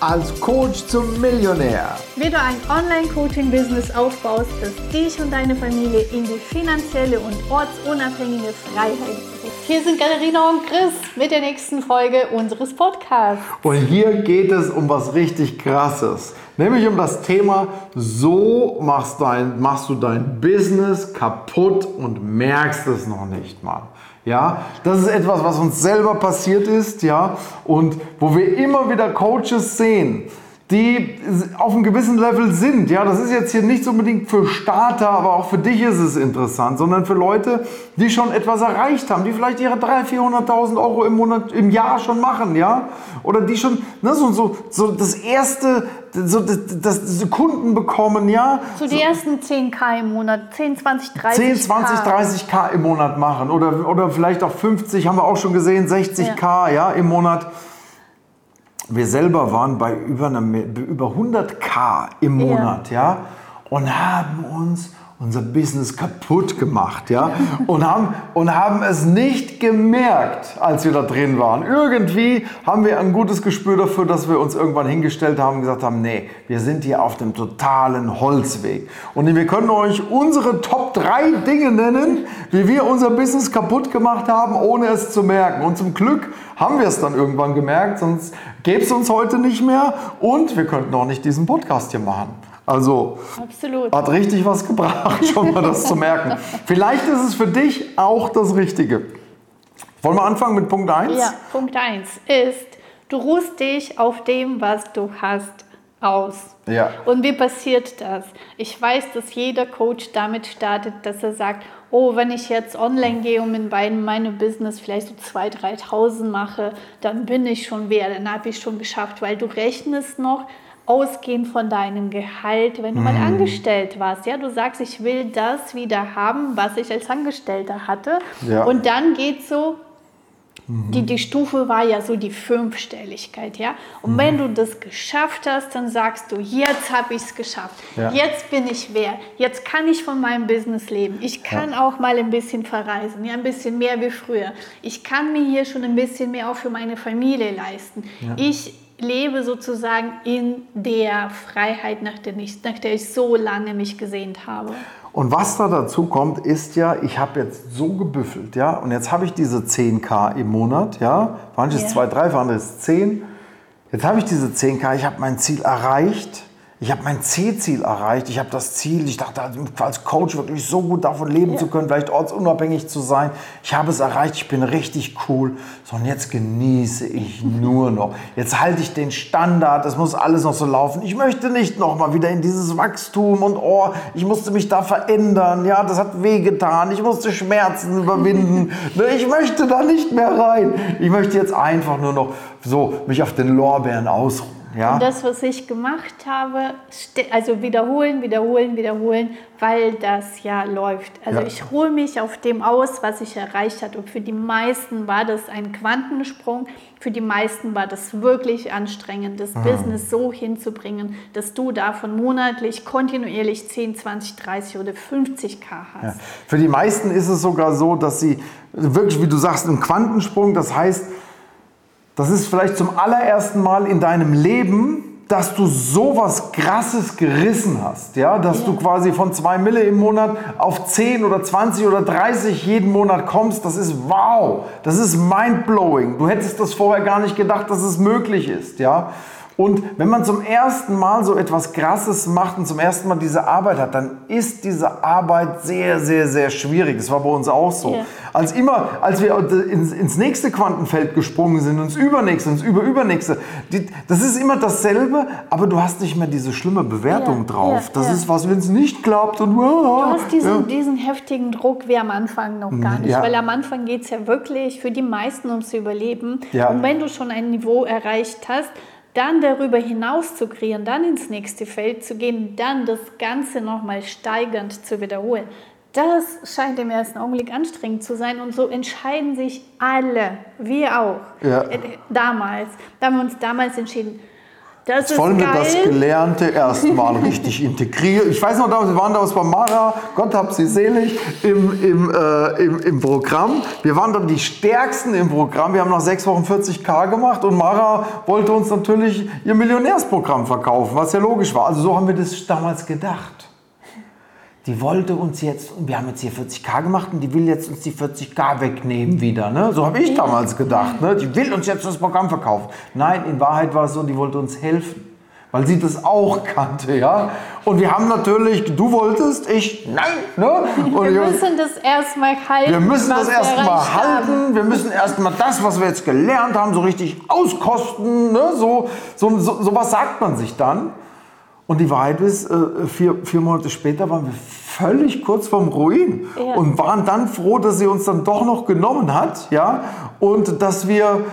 als Coach zum Millionär. Wie du ein Online-Coaching-Business aufbaust, das dich und deine Familie in die finanzielle und ortsunabhängige Freiheit bringt. Hier sind Katharina und Chris mit der nächsten Folge unseres Podcasts. Und hier geht es um was richtig Krasses. Nämlich um das Thema, so machst, dein, machst du dein Business kaputt und merkst es noch nicht mal. Ja, das ist etwas, was uns selber passiert ist, ja, und wo wir immer wieder Coaches sehen, die auf einem gewissen Level sind. Ja, das ist jetzt hier nicht unbedingt für Starter, aber auch für dich ist es interessant, sondern für Leute, die schon etwas erreicht haben, die vielleicht ihre 300.000, 400.000 Euro im Monat, im Jahr schon machen, ja, oder die schon ne, so, so, so das erste, so das, das, das Kunden bekommen, ja. So die ersten 10k im Monat, 10, 20, 30 10, 20, 30k im Monat machen oder, oder vielleicht auch 50, haben wir auch schon gesehen, 60k ja. ja im Monat. Wir selber waren bei über, eine, über 100k im Monat, ja, ja und haben uns unser Business kaputt gemacht, ja, und haben, und haben es nicht gemerkt, als wir da drin waren. Irgendwie haben wir ein gutes Gespür dafür, dass wir uns irgendwann hingestellt haben und gesagt haben, nee, wir sind hier auf dem totalen Holzweg. Und wir können euch unsere Top 3 Dinge nennen, wie wir unser Business kaputt gemacht haben, ohne es zu merken. Und zum Glück haben wir es dann irgendwann gemerkt, sonst gäbe es uns heute nicht mehr und wir könnten auch nicht diesen Podcast hier machen. Also Absolut. hat richtig was gebracht, schon mal das zu merken. Vielleicht ist es für dich auch das Richtige. Wollen wir anfangen mit Punkt 1? Ja, Punkt 1 ist, du ruhst dich auf dem, was du hast, aus. Ja. Und wie passiert das? Ich weiß, dass jeder Coach damit startet, dass er sagt, oh, wenn ich jetzt online gehe und in beiden meine Business vielleicht so 2.000, 3.000 mache, dann bin ich schon wer, dann habe ich schon geschafft, weil du rechnest noch ausgehend von deinem Gehalt, wenn du mal mhm. angestellt warst. Ja, du sagst, ich will das wieder haben, was ich als Angestellter hatte. Ja. Und dann geht so, mhm. die, die Stufe war ja so die Fünfstelligkeit, ja. Und mhm. wenn du das geschafft hast, dann sagst du, jetzt habe ich es geschafft. Ja. Jetzt bin ich wer. Jetzt kann ich von meinem Business leben. Ich kann ja. auch mal ein bisschen verreisen, ja, ein bisschen mehr wie früher. Ich kann mir hier schon ein bisschen mehr auch für meine Familie leisten. Ich lebe sozusagen in der Freiheit, nach der, ich, nach der ich so lange mich gesehnt habe. Und was da dazu kommt, ist ja, ich habe jetzt so gebüffelt, ja, und jetzt habe ich diese 10k im Monat, ja, manches ja. 2, 3, für andere ist 10. Jetzt habe ich diese 10k, ich habe mein Ziel erreicht ich habe mein C-Ziel erreicht. Ich habe das Ziel, ich dachte als Coach wirklich so gut davon leben ja. zu können, vielleicht ortsunabhängig zu sein. Ich habe es erreicht, ich bin richtig cool. So, und jetzt genieße ich nur noch. Jetzt halte ich den Standard, es muss alles noch so laufen. Ich möchte nicht noch mal wieder in dieses Wachstum und oh, ich musste mich da verändern. Ja, das hat wehgetan. Ich musste Schmerzen überwinden. Ne, ich möchte da nicht mehr rein. Ich möchte jetzt einfach nur noch so mich auf den Lorbeeren ausruhen. Ja. Und das, was ich gemacht habe, also wiederholen, wiederholen, wiederholen, weil das ja läuft. Also ja. ich ruhe mich auf dem aus, was ich erreicht habe. Und für die meisten war das ein Quantensprung. Für die meisten war das wirklich anstrengend, das mhm. Business so hinzubringen, dass du davon monatlich kontinuierlich 10, 20, 30 oder 50k hast. Ja. Für die meisten ist es sogar so, dass sie wirklich, wie du sagst, ein Quantensprung, das heißt, das ist vielleicht zum allerersten Mal in deinem Leben, dass du sowas krasses gerissen hast, ja, dass ja. du quasi von 2 Mille im Monat auf 10 oder 20 oder 30 jeden Monat kommst, das ist wow, das ist mindblowing. Du hättest das vorher gar nicht gedacht, dass es möglich ist, ja. Und wenn man zum ersten Mal so etwas Krasses macht und zum ersten Mal diese Arbeit hat, dann ist diese Arbeit sehr, sehr, sehr schwierig. Das war bei uns auch so. Ja. Als immer, als wir ins, ins, nächste Quantenfeld gesprungen sind, ins übernächste, ins überübernächste, die, das ist immer dasselbe, aber du hast nicht mehr diese schlimme Bewertung ja, drauf. Ja, das ist was, wenn es nicht klappt und wow, Du hast diesen, diesen heftigen Druck wie am Anfang noch gar nicht, weil am Anfang geht es ja wirklich für die meisten ums Überleben. Und wenn du schon ein Niveau erreicht hast, dann darüber hinaus zu kreieren, dann ins nächste Feld zu gehen, dann das Ganze nochmal steigernd zu wiederholen. Das scheint im ersten Augenblick anstrengend zu sein und so entscheiden sich alle, wir auch, ja. Äh, damals, da haben wir uns damals entschieden, Das Jetzt wollen wir das Gelernte erstmal richtig integrieren. Ich weiß noch, wir waren damals bei Mara, Gott hab sie selig, im, im, äh, im, im Programm. Wir waren dann die Stärksten im Programm. Wir haben nach sechs Wochen 40k gemacht und Mara wollte uns natürlich ihr Millionärsprogramm verkaufen, was ja logisch war. Also so haben wir das damals gedacht die wollte uns jetzt, wir haben jetzt hier 40k gemacht und die will jetzt uns die 40k wegnehmen wieder. Ne? So habe ich damals gedacht. Ne? Die will uns jetzt das Programm verkaufen. Nein, in Wahrheit war es so, die wollte uns helfen. Weil sie das auch kannte, ja. Und wir haben natürlich, du wolltest, ich, nein, ne? Und wir müssen das erstmal halten. Wir müssen das erstmal halten. Haben. Wir müssen erstmal das, was wir jetzt gelernt haben, so richtig auskosten, ne? So, so, so, so was sagt man sich dann. Und die Wahrheit ist, äh, vier, vier Monate später waren wir völlig kurz vorm Ruin ja. und waren dann froh, dass sie uns dann doch noch genommen hat, ja, und dass wir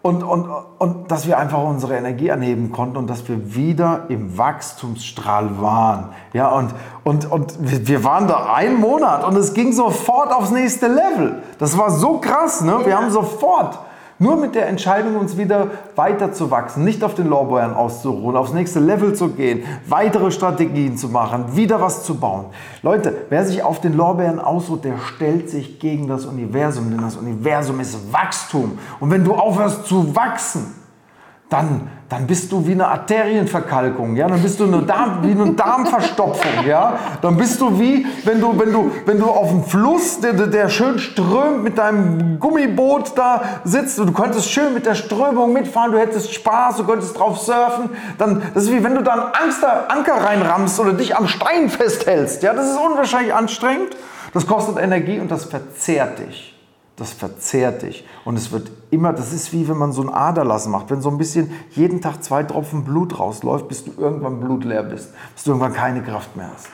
und, und, und dass wir einfach unsere Energie anheben konnten und dass wir wieder im Wachstumsstrahl waren. Ja, und, und, und wir waren da einen Monat und es ging sofort aufs nächste Level. Das war so krass, ne? Wir ja. haben sofort nur mit der Entscheidung, uns wieder weiter zu wachsen, nicht auf den Lorbeeren auszuruhen, aufs nächste Level zu gehen, weitere Strategien zu machen, wieder was zu bauen. Leute, wer sich auf den Lorbeeren ausruht, der stellt sich gegen das Universum, denn das Universum ist Wachstum. Und wenn du aufhörst zu wachsen, dann, dann bist du wie eine Arterienverkalkung, ja? dann bist du eine Darm, wie eine Darmverstopfung, ja? dann bist du wie, wenn du, wenn du, wenn du auf dem Fluss, der, der schön strömt, mit deinem Gummiboot da sitzt und du könntest schön mit der Strömung mitfahren, du hättest Spaß, du könntest drauf surfen, dann, das ist wie wenn du da einen Anker reinrammst oder dich am Stein festhältst, ja? das ist unwahrscheinlich anstrengend, das kostet Energie und das verzehrt dich das verzehrt dich. Und es wird immer, das ist wie wenn man so ein Aderlass macht. Wenn so ein bisschen jeden Tag zwei Tropfen Blut rausläuft, bis du irgendwann blutleer bist, bis du irgendwann keine Kraft mehr hast.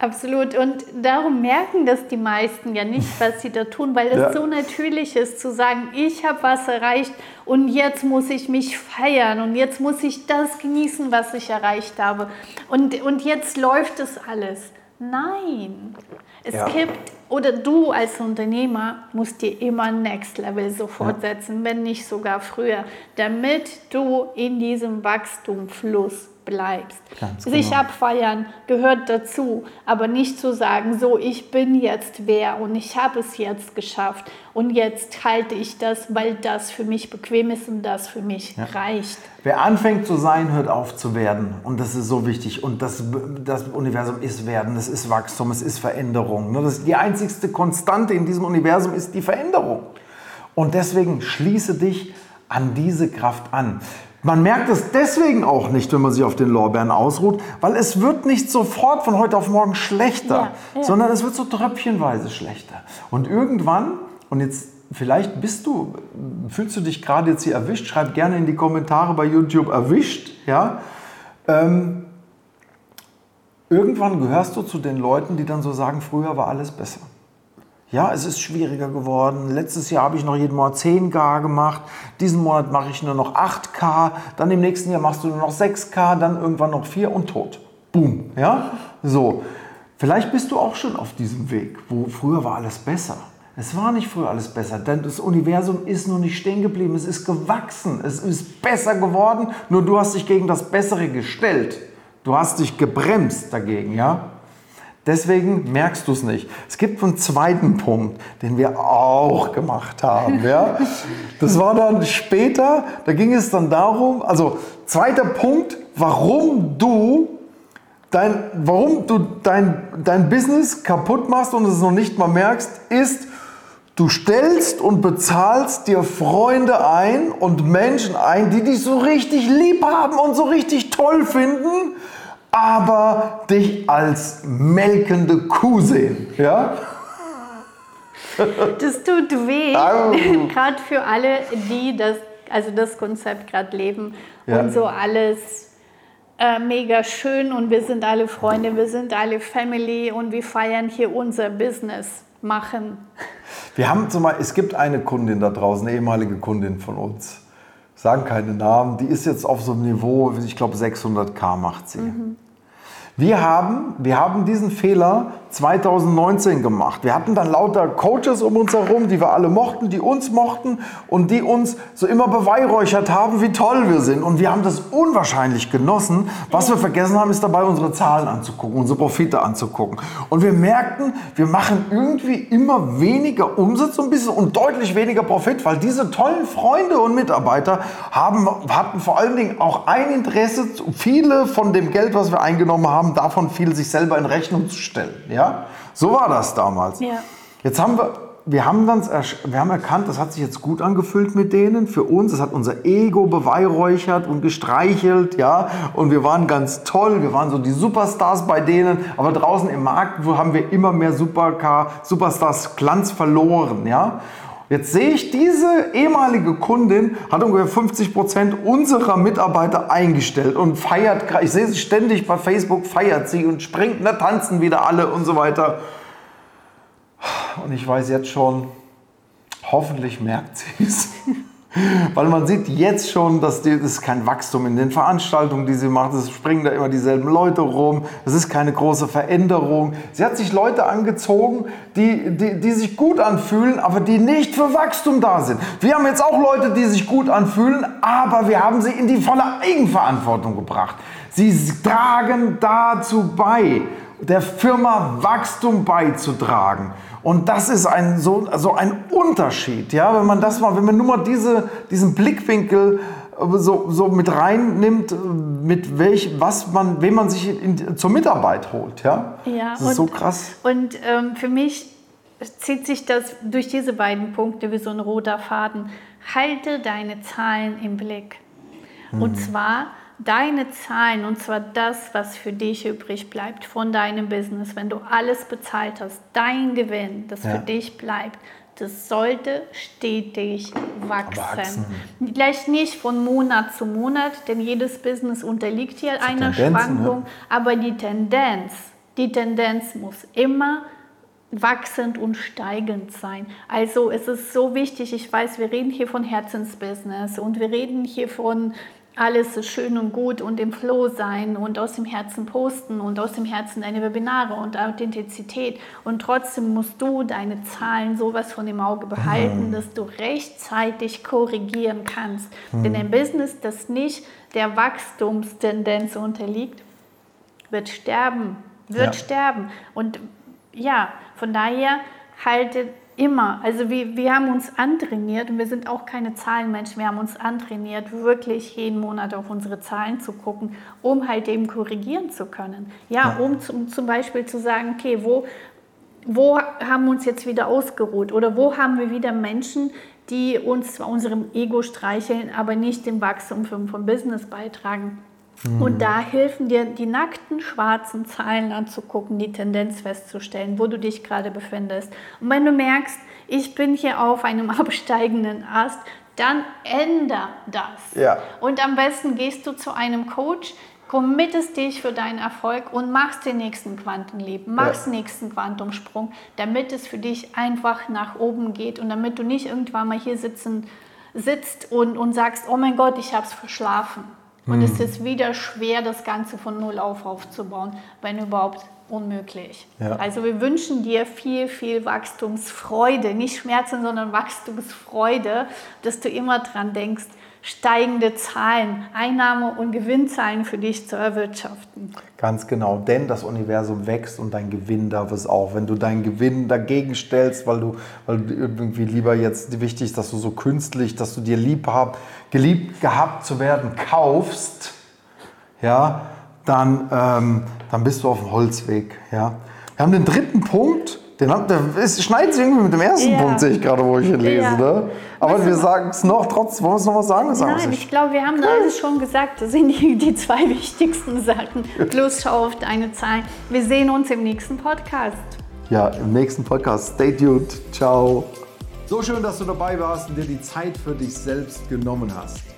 Absolut. Und darum merken das die meisten ja nicht, was sie da tun, weil es ja. so natürlich ist zu sagen, ich habe was erreicht und jetzt muss ich mich feiern und jetzt muss ich das genießen, was ich erreicht habe. Und, und jetzt läuft es alles. Nein, es ja. gibt, oder du als Unternehmer musst dir immer Next Level sofort ja. setzen, wenn nicht sogar früher, damit du in diesem Wachstumfluss bleibst. Ganz Sich genau. abfeiern gehört dazu, aber nicht zu sagen, so, ich bin jetzt wer und ich habe es jetzt geschafft und jetzt halte ich das, weil das für mich bequem ist und das für mich ja. reicht. Wer anfängt zu sein, hört auf zu werden und das ist so wichtig und das, das Universum ist Werden, das ist Wachstum, es ist Veränderung. Ne? Das, die einzigste Konstante in diesem Universum ist die Veränderung. Und deswegen schließe dich an diese Kraft an. Man merkt es deswegen auch nicht, wenn man sich auf den Lorbeeren ausruht, weil es wird nicht sofort von heute auf morgen schlechter, ja, ja. sondern es wird so tröpfchenweise schlechter. Und irgendwann, und jetzt vielleicht bist du, fühlst du dich gerade jetzt hier erwischt, schreib gerne in die Kommentare bei YouTube erwischt, ja. Ähm, irgendwann gehörst du zu den Leuten, die dann so sagen, früher war alles besser. Ja, es ist schwieriger geworden. Letztes Jahr habe ich noch jeden Monat 10K gemacht. Diesen Monat mache ich nur noch 8K. Dann im nächsten Jahr machst du nur noch 6K, dann irgendwann noch 4 und tot. Boom. Ja, so. Vielleicht bist du auch schon auf diesem Weg, wo früher war alles besser. Es war nicht früher alles besser, denn das Universum ist nur nicht stehen geblieben. Es ist gewachsen. Es ist besser geworden. Nur du hast dich gegen das Bessere gestellt. Du hast dich gebremst dagegen, ja? Deswegen merkst du es nicht. Es gibt einen zweiten Punkt, den wir auch gemacht haben. Ja? Das war dann später, da ging es dann darum, also zweiter Punkt, warum du dein, warum du dein, dein Business kaputt machst und es noch nicht mal merkst, ist, du stellst und bezahlst dir Freunde ein und Menschen ein, die dich so richtig lieb haben und so richtig toll finden aber dich als melkende Kuh sehen. Ja? Das tut weh, gerade für alle, die das, also das Konzept gerade leben ja. und so alles äh, mega schön und wir sind alle Freunde, wir sind alle Family und wir feiern hier unser Business machen. Wir haben zum Beispiel, es gibt eine Kundin da draußen, eine ehemalige Kundin von uns, sagen keine Namen, die ist jetzt auf so einem Niveau, ich glaube 600k macht sie. Mhm. Wir haben, wir haben diesen Fehler 2019 gemacht. Wir hatten dann lauter Coaches um uns herum, die wir alle mochten, die uns mochten und die uns so immer beweihräuchert haben, wie toll wir sind. Und wir haben das unwahrscheinlich genossen. Was wir vergessen haben, ist dabei unsere Zahlen anzugucken, unsere Profite anzugucken. Und wir merkten, wir machen irgendwie immer weniger Umsatz und, bisschen, und deutlich weniger Profit, weil diese tollen Freunde und Mitarbeiter haben, hatten vor allen Dingen auch ein Interesse, viele von dem Geld, was wir eingenommen haben, davon viel sich selber in Rechnung zu stellen. Ja? So war das damals. Ja. Jetzt haben wir, wir haben dann wir haben erkannt, das hat sich jetzt gut angefühlt mit denen. Für uns, das hat unser Ego beweihräuchert und gestreichelt, ja. Und wir waren ganz toll, wir waren so die Superstars bei denen. Aber draußen im Markt haben wir immer mehr Supercar, Superstars Glanz verloren, ja. Jetzt sehe ich, diese ehemalige Kundin hat ungefähr 50 Prozent unserer Mitarbeiter eingestellt und feiert, ich sehe sie ständig bei Facebook, feiert sie und springt, da tanzen wieder alle und so weiter. Und ich weiß jetzt schon, hoffentlich merkt sie es. Weil man sieht jetzt schon, dass die, das ist kein Wachstum in den Veranstaltungen, die sie macht. Es springen da immer dieselben Leute rum. Es ist keine große Veränderung. Sie hat sich Leute angezogen, die, die, die sich gut anfühlen, aber die nicht für Wachstum da sind. Wir haben jetzt auch Leute, die sich gut anfühlen, aber wir haben sie in die volle Eigenverantwortung gebracht. Sie tragen dazu bei, der Firma Wachstum beizutragen. Und das ist ein, so, so ein Unterschied, ja, wenn man das mal, wenn man nur mal diese, diesen Blickwinkel äh, so, so mit reinnimmt, mit welch, was man, wem man sich in, zur Mitarbeit holt, ja. Ja. Das ist und, so krass. Und ähm, für mich zieht sich das durch diese beiden Punkte wie so ein roter Faden. Halte deine Zahlen im Blick. Mhm. Und zwar deine Zahlen, und zwar das, was für dich übrig bleibt von deinem Business, wenn du alles bezahlt hast, dein Gewinn, das ja. für dich bleibt, das sollte stetig wachsen. wachsen. Vielleicht nicht von Monat zu Monat, denn jedes Business unterliegt hier einer Schwankung, ja. aber die Tendenz, die Tendenz muss immer wachsend und steigend sein. Also es ist so wichtig, ich weiß, wir reden hier von Herzensbusiness und wir reden hier von alles ist schön und gut und im Flow sein und aus dem Herzen posten und aus dem Herzen deine Webinare und Authentizität. Und trotzdem musst du deine Zahlen sowas von dem Auge behalten, mhm. dass du rechtzeitig korrigieren kannst. Mhm. Denn ein Business, das nicht der Wachstumstendenz unterliegt, wird sterben, wird ja. sterben. Und ja, von daher haltet Immer. Also wir, wir haben uns antrainiert und wir sind auch keine Zahlenmenschen. Wir haben uns antrainiert, wirklich jeden Monat auf unsere Zahlen zu gucken, um halt eben korrigieren zu können. Ja, ja. um zum, zum Beispiel zu sagen, okay, wo, wo haben wir uns jetzt wieder ausgeruht oder wo haben wir wieder Menschen, die uns zwar unserem Ego streicheln, aber nicht dem Wachstum vom Business beitragen. Mhm. Und da helfen dir die nackten schwarzen Zahlen anzugucken, die Tendenz festzustellen, wo du dich gerade befindest. Und wenn du merkst, ich bin hier auf einem absteigenden Ast, dann änder das. Ja. Und am besten gehst du zu einem Coach, committest dich für deinen Erfolg und machst den nächsten Quantenleben, machst ja. den nächsten Quantumsprung, damit es für dich einfach nach oben geht und damit du nicht irgendwann mal hier sitzen, sitzt und, und sagst, oh mein Gott, ich habe es verschlafen. Und es hm. ist wieder schwer, das Ganze von Null auf aufzubauen, wenn überhaupt unmöglich. Ja. Also wir wünschen dir viel, viel Wachstumsfreude, nicht Schmerzen, sondern Wachstumsfreude, dass du immer dran denkst, steigende Zahlen, Einnahme- und Gewinnzahlen für dich zu erwirtschaften. Ganz genau, denn das Universum wächst und dein Gewinn darf es auch. Wenn du deinen Gewinn dagegen stellst, weil du, weil du irgendwie lieber jetzt wichtig ist, dass du so künstlich, dass du dir lieb hab, geliebt gehabt zu werden kaufst, ja, dann, ähm, dann bist du auf dem Holzweg. Ja. Wir haben den dritten Punkt, den haben, der ist, schneidet sich irgendwie mit dem ersten ja. Punkt, sehe ich gerade, wo ich hier lese. Ja. Ne? Aber was wir sagen es noch, trotzdem, wollen wir es noch was sagen? Nein, ich glaube, wir haben alles schon gesagt. Das sind die, die zwei wichtigsten Sachen. Plus schau auf deine Zahlen. Wir sehen uns im nächsten Podcast. Ja, im nächsten Podcast. Stay tuned. Ciao. So schön, dass du dabei warst und dir die Zeit für dich selbst genommen hast.